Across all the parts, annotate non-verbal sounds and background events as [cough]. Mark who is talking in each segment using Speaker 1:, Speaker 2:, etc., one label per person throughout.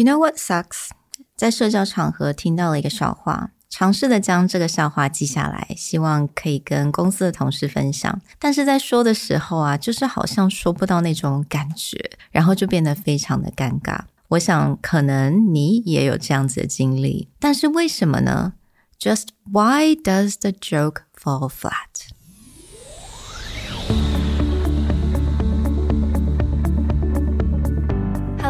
Speaker 1: You know what sucks？在社交场合听到了一个笑话，尝试的将这个笑话记下来，希望可以跟公司的同事分享。但是在说的时候啊，就是好像说不到那种感觉，然后就变得非常的尴尬。我想可能你也有这样子的经历，但是为什么呢？Just why does the joke fall flat?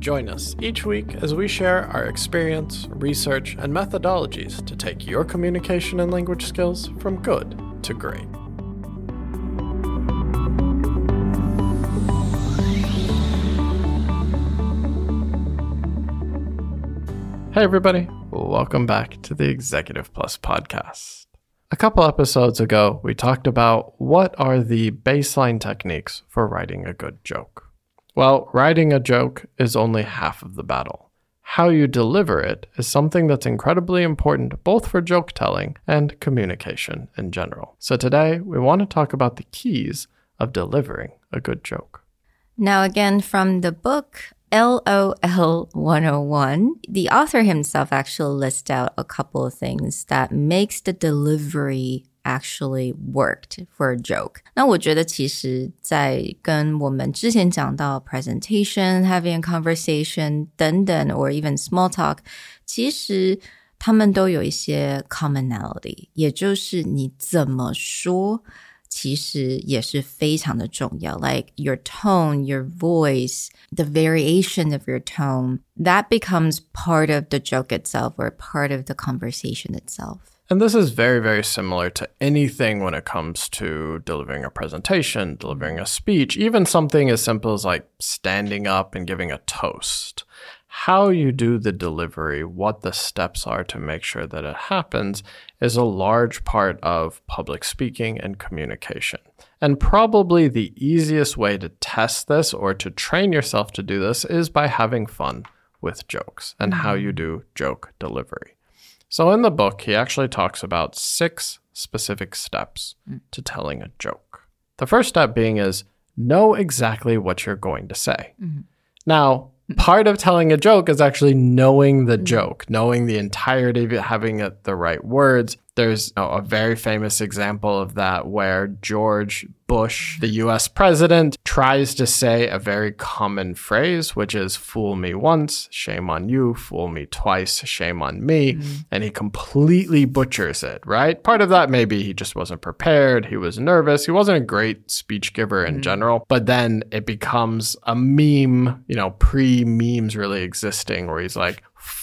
Speaker 2: Join us each week as we share our experience, research, and methodologies to take your communication and language skills from good to great. Hey, everybody. Welcome back to the Executive Plus podcast. A couple episodes ago, we talked about what are the baseline techniques for writing a good joke. Well, writing a joke is only half of the battle. How you deliver it is something that's incredibly important both for joke telling and communication in general. So today, we want to talk about the keys of delivering a good joke.
Speaker 1: Now, again, from the book LOL 101, the author himself actually lists out a couple of things that makes the delivery actually worked for a joke。那我觉得其实，在跟我们之前讲到 presentation、having a conversation 等等，or even small talk，其实他们都有一些 commonality，也就是你怎么说。其实也是非常的重要，like your tone, your voice, the variation of your tone, that becomes part of the joke itself or part of the conversation itself.
Speaker 2: And this is very, very similar to anything when it comes to delivering a presentation, delivering a speech, even something as simple as like standing up and giving a toast. How you do the delivery, what the steps are to make sure that it happens, is a large part of public speaking and communication. And probably the easiest way to test this or to train yourself to do this is by having fun with jokes and how you mm. do joke delivery. So in the book, he actually talks about six specific steps mm. to telling a joke. The first step being is know exactly what you're going to say. Mm-hmm. Now, part of telling a joke is actually knowing the mm-hmm. joke, knowing the entirety of it, having it, the right words. There's a very famous example of that where George Bush, the US president, tries to say a very common phrase, which is fool me once, shame on you, fool me twice, shame on me. Mm-hmm. And he completely butchers it, right? Part of that maybe he just wasn't prepared, he was nervous, he wasn't a great speech giver in mm-hmm. general. But then it becomes a meme, you know, pre memes really existing, where he's like,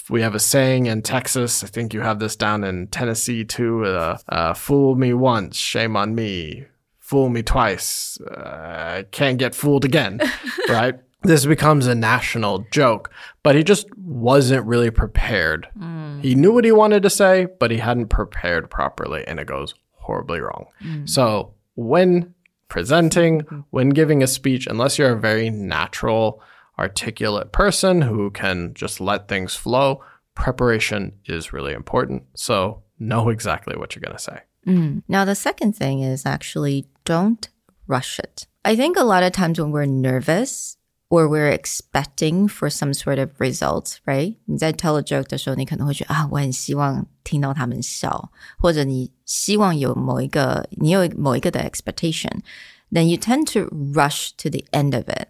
Speaker 2: we have a saying in Texas. I think you have this down in Tennessee too. Uh, uh, fool me once, shame on me fool me twice. Uh, can't get fooled again, [laughs] right? This becomes a national joke, but he just wasn't really prepared. Mm. He knew what he wanted to say, but he hadn't prepared properly, and it goes horribly wrong. Mm. So, when presenting, when giving a speech, unless you're a very natural, articulate person who can just let things flow, preparation is really important. So, know exactly what you're going to say.
Speaker 1: Mm. Now, the second thing is actually don't rush it. I think a lot of times when we're nervous or we're expecting for some sort of results, right? 你在 tell a joke 的时候，你可能会觉得啊，我很希望听到他们笑，或者你希望有某一个你有某一个的 expectation, then you tend to rush to the end of it,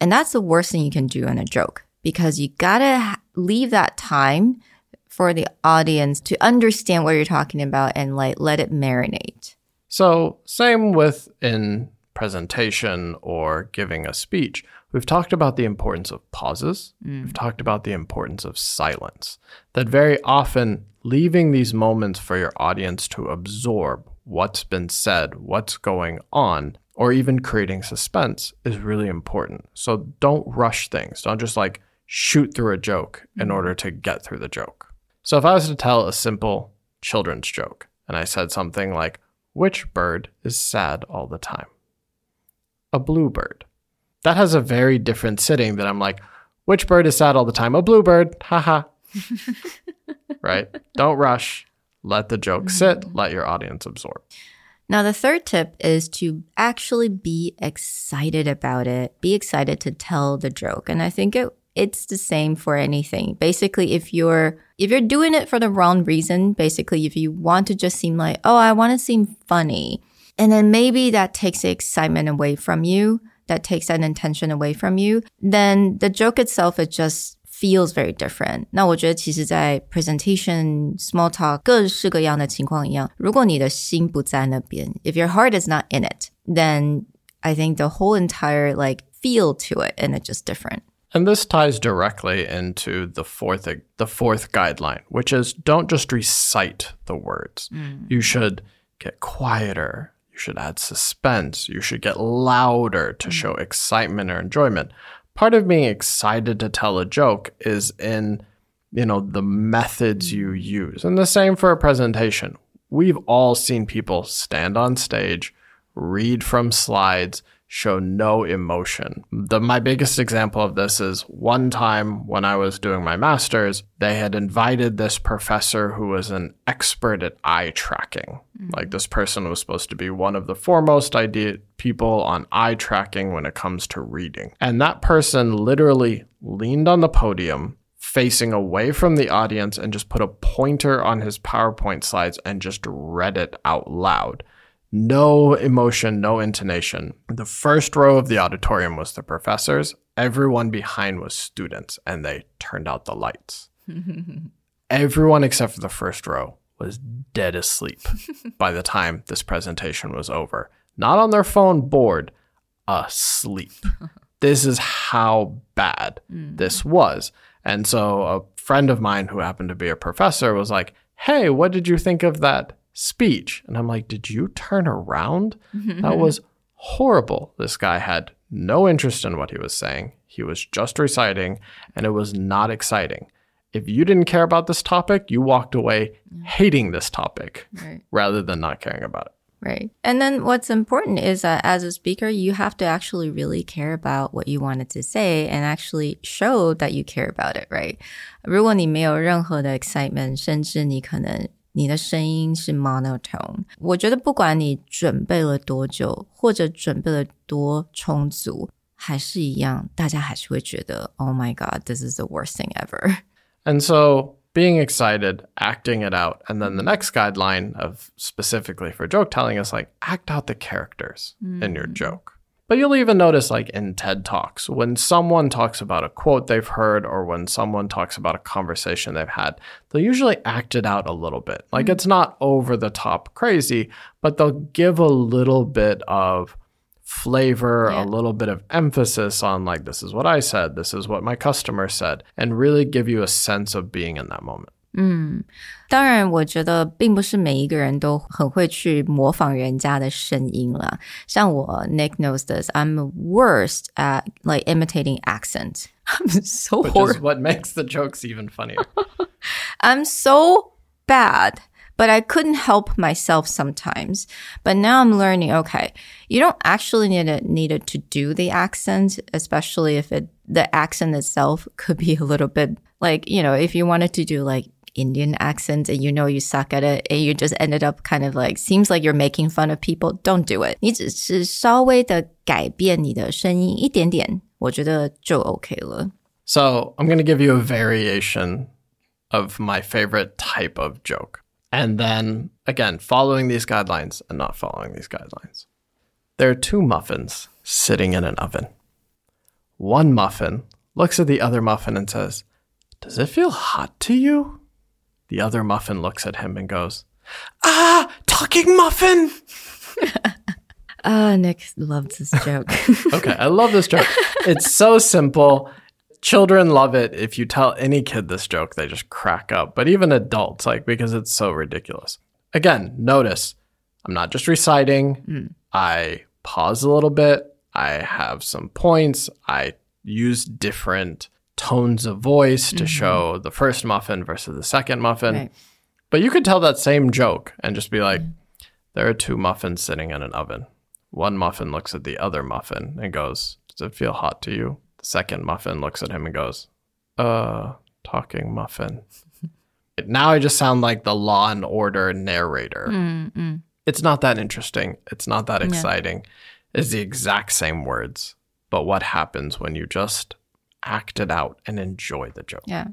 Speaker 1: And that's the worst thing you can do in a joke because you gotta leave that time for the audience to understand what you're talking about and like let it marinate.
Speaker 2: So, same with in presentation or giving a speech. We've talked about the importance of pauses. Mm. We've talked about the importance of silence. That very often leaving these moments for your audience to absorb what's been said, what's going on, or even creating suspense is really important. So don't rush things. Don't just like shoot through a joke in mm-hmm. order to get through the joke. So if I was to tell a simple children's joke and I said something like, Which bird is sad all the time? A bluebird. That has a very different sitting than I'm like, Which bird is sad all the time? A bluebird. Haha. [laughs] right? Don't rush. Let the joke sit. Let your audience absorb.
Speaker 1: Now, the third tip is to actually be excited about it. Be excited to tell the joke. And I think it, it's the same for anything. Basically, if you're if you're doing it for the wrong reason, basically if you want to just seem like, "Oh, I want to seem funny." And then maybe that takes the excitement away from you, that takes that intention away from you, then the joke itself is just feels very different. 那我觉得其实在 presentation, small talk 各式各样的情况一样，如果你的心不在那边，if your heart is not in it, then I think the whole entire like feel to it and it's just different.
Speaker 2: And this ties directly into the fourth the fourth guideline, which is don't just recite the words. You should get quieter. You should add suspense. You should get louder to show excitement or enjoyment. Part of being excited to tell a joke is in you know the methods you use. And the same for a presentation. We've all seen people stand on stage, read from slides, show no emotion. The my biggest example of this is one time when I was doing my masters, they had invited this professor who was an expert at eye tracking. Mm-hmm. Like this person was supposed to be one of the foremost idea people on eye tracking when it comes to reading. And that person literally leaned on the podium facing away from the audience and just put a pointer on his PowerPoint slides and just read it out loud. No emotion, no intonation. The first row of the auditorium was the professors. Everyone behind was students, and they turned out the lights. [laughs] Everyone except for the first row was dead asleep [laughs] by the time this presentation was over. Not on their phone, bored, asleep. [laughs] this is how bad mm. this was. And so a friend of mine who happened to be a professor was like, Hey, what did you think of that speech? And I'm like, Did you turn around? that was horrible. This guy had no interest in what he was saying. He was just reciting, and it was not exciting. If you didn't care about this topic, you walked away hating this topic
Speaker 1: Right.
Speaker 2: rather than not caring about it.
Speaker 1: Right. And then what's important is that as a speaker, you have to actually really care about what you wanted to say and actually show that you care about it, right? 如果你没有任何的 excitement，甚至你可能 你的声音是 monotone，我觉得不管你准备了多久，或者准备了多充足，还是一样，大家还是会觉得 Oh my God, this is the worst thing ever.
Speaker 2: And so being excited, acting it out, and then the next guideline of specifically for joke telling is like act out the characters in your joke. But you'll even notice like in TED Talks, when someone talks about a quote they've heard or when someone talks about a conversation they've had, they'll usually act it out a little bit. Like mm. it's not over the top crazy, but they'll give a little bit of flavor,
Speaker 1: Yeah.
Speaker 2: a little bit of emphasis on like this is what I said, this is what my customer said, and really give you a sense of being in that moment.
Speaker 1: 当然，我觉得并不是每一个人都很会去模仿人家的声音啦。像我，Nick knows this. I'm worst at like imitating accent. [laughs] I'm so
Speaker 2: Which
Speaker 1: horrible.
Speaker 2: is what makes the jokes even funnier. [laughs]
Speaker 1: I'm so bad, but I couldn't help myself sometimes. But now I'm learning, okay, you don't actually need it needed to do the accent, especially if it the accent itself [laughs] could be a little bit like, you know, if you wanted to do like Indian accent and you know you suck at it and you just ended up kind of like seems like you're making fun of people, don't do it. 你只是稍微的改变你的声音一点点，我觉得就 OK 了。
Speaker 2: So I'm going to give you a variation of my favorite type of joke. And then again, following these guidelines and not following these guidelines. There are two muffins sitting in an oven. One muffin looks at the other muffin and says, Does it feel hot to you? The other muffin looks at him and goes, Ah, talking muffin! [laughs]
Speaker 1: Ah, Nick loves this joke. [laughs]
Speaker 2: Okay, I love this joke. It's so simple. Children love it. If you tell any kid this joke, they just crack up. But even adults, like, because it's so ridiculous. Again, notice I'm not just reciting. I pause a little bit. I have some points. I use different tones of voice to mm-hmm. show the first muffin versus the second muffin.
Speaker 1: Right.
Speaker 2: But you could tell that same joke and just be mm-hmm. like, there are two muffins sitting in an oven. One muffin looks at the other muffin and goes, Does it feel hot to you? The second muffin looks at him and goes, Uh, talking muffin. [laughs] now I just sound like the law and order narrator. Mm-hmm. It's not that interesting. It's not that exciting. It's the exact same words. But what happens when you just act it out and enjoy the joke?
Speaker 1: Yeah.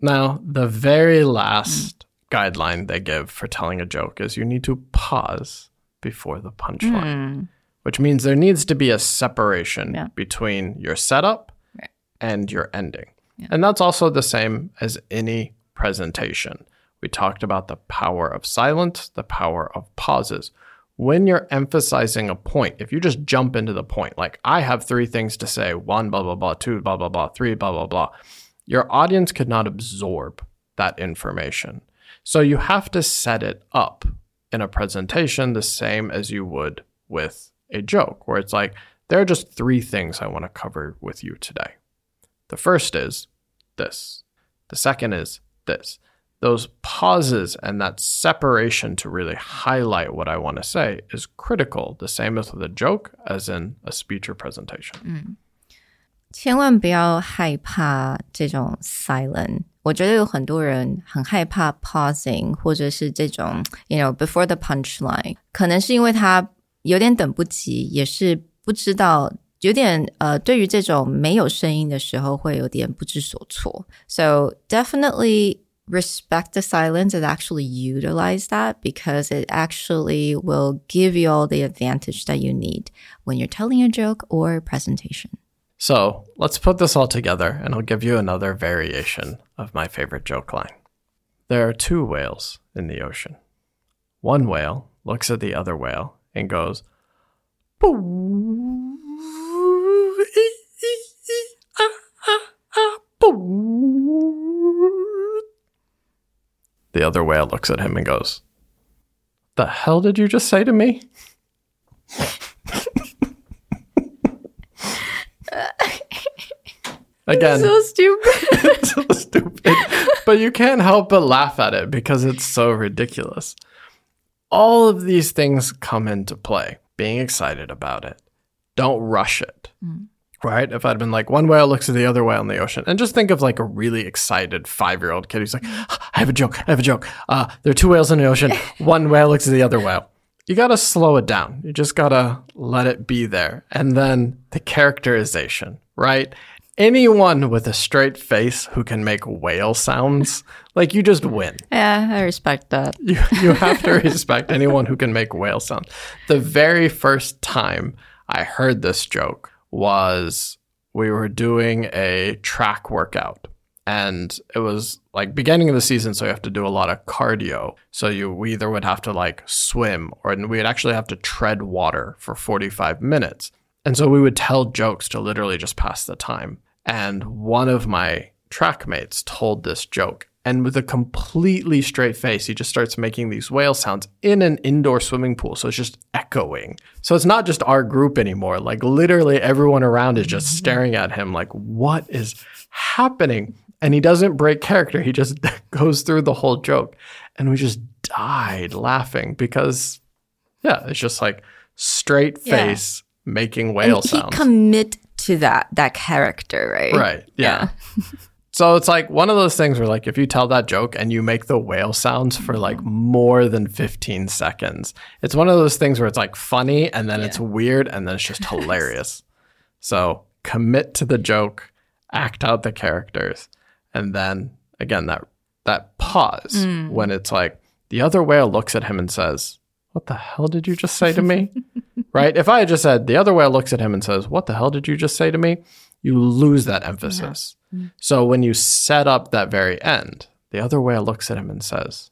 Speaker 2: Now, the very last guideline they give for telling a joke is you need to pause before the punchline, hmm. which means there needs to be a separation
Speaker 1: Yeah.
Speaker 2: between your setup
Speaker 1: Right.
Speaker 2: and your ending. And that's also the same as any presentation. We talked about the power of silence, the power of pauses. When you're emphasizing a point, if you just jump into the point, like I have three things to say one, blah, blah, blah, two, blah, blah, blah, three, blah, blah, blah, your audience could not absorb that information. So you have to set it up in a presentation the same as you would with a joke, where it's like, there are just three things I want to cover with you today. The first is this. The second is this Those pauses and that separation to really highlight what I want to say is critical, the same as with a joke as in a speech or presentation.
Speaker 1: 千万不要害怕这种 silent。我觉得有很多人很害怕 pausing，或者是这种 you know before the punchline，可能是因为他有点等不及，也是不知道。有点呃，对于这种没有声音的时候，会有点不知所措。So definitely respect the silence and actually utilize that because it actually will give you all the advantage that you need when you're telling a joke or presentation.
Speaker 2: So let's put this all together and I'll give you another variation of my favorite joke line. There are two whales in the ocean. One whale looks at the other whale and goes, "Boo, ee, ee, ee, ah, ah, ah, boo." The other whale looks at him and goes, The hell did you just say to me? [laughs] Again, so
Speaker 1: stupid. [laughs]
Speaker 2: it's so stupid. But you can't help but laugh at it because it's so ridiculous. All of these things come into play. Being excited about it. Don't rush it. Mm. Right? If I'd been like, one whale looks at the other whale in the ocean, and just think of like a really excited five year old kid who's like, I have a joke. I have a joke. Uh, there are two whales in the ocean. [laughs] One whale looks at the other whale. You got to slow it down. You just got to let it be there. And then the characterization, right? Anyone with a straight face who can make whale sounds, like you just win.
Speaker 1: Yeah, I respect that.
Speaker 2: You, you [laughs] have to respect anyone who can make whale sounds. The very first time I heard this joke was we were doing a track workout. And it was like beginning of the season so you have to do a lot of cardio. So you we either would have to like swim or we'd actually have to tread water for 45 minutes. And so we would tell jokes to literally just pass the time. And one of my track mates told this joke and with a completely straight face, he just starts making these whale sounds in an indoor swimming pool. So it's just echoing. So it's not just our group anymore. Like literally everyone around is just staring at him like, what is happening? And he doesn't break character. He just [laughs] goes through the whole joke. And we just died laughing because, yeah, it's just like straight
Speaker 1: Yeah.
Speaker 2: face making whale
Speaker 1: and he
Speaker 2: sounds.
Speaker 1: commit to that that character, right?
Speaker 2: Right. Yeah. [laughs] so it's like one of those things where like if you tell that joke and you make the whale sounds for like mm-hmm. more than 15 seconds, it's one of those things where it's like funny and then it's weird and then it's just [laughs] hilarious. So commit to the joke, act out the characters, and then again that that pause mm. when it's like the other whale looks at him and says, "What the hell did you just say to me?" [laughs] right? If I had just said, the other whale looks at him and says, What the hell did you just say to me? You lose that emphasis. Mm. So when you set up that very end, the other whale looks at him and says,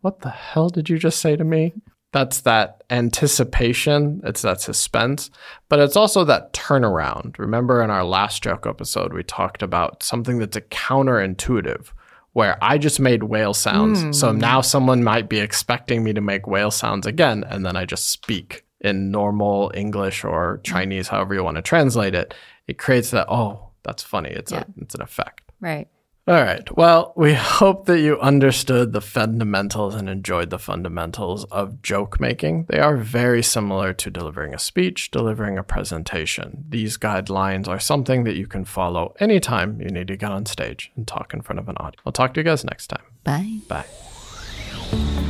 Speaker 2: What the hell did you just say to me? That's that anticipation, it's that suspense, but it's also that turnaround. Remember in our last joke episode, we talked about something that's a counterintuitive, where I just made whale sounds. So mm. now someone might be expecting me to make whale sounds again, and then I just speak in normal English or mm. Chinese, however you want to translate it. It creates that, oh, that's funny. It's
Speaker 1: Yeah.
Speaker 2: a it's an effect.
Speaker 1: Right.
Speaker 2: All right. Well, we [laughs] hope that you understood the fundamentals and enjoyed the fundamentals of joke making. They are very similar to delivering a speech, delivering a presentation. These guidelines are something that you can follow anytime you need to get on stage and talk in front of an audience. I'll talk to you guys next time.
Speaker 1: Bye.
Speaker 2: Bye.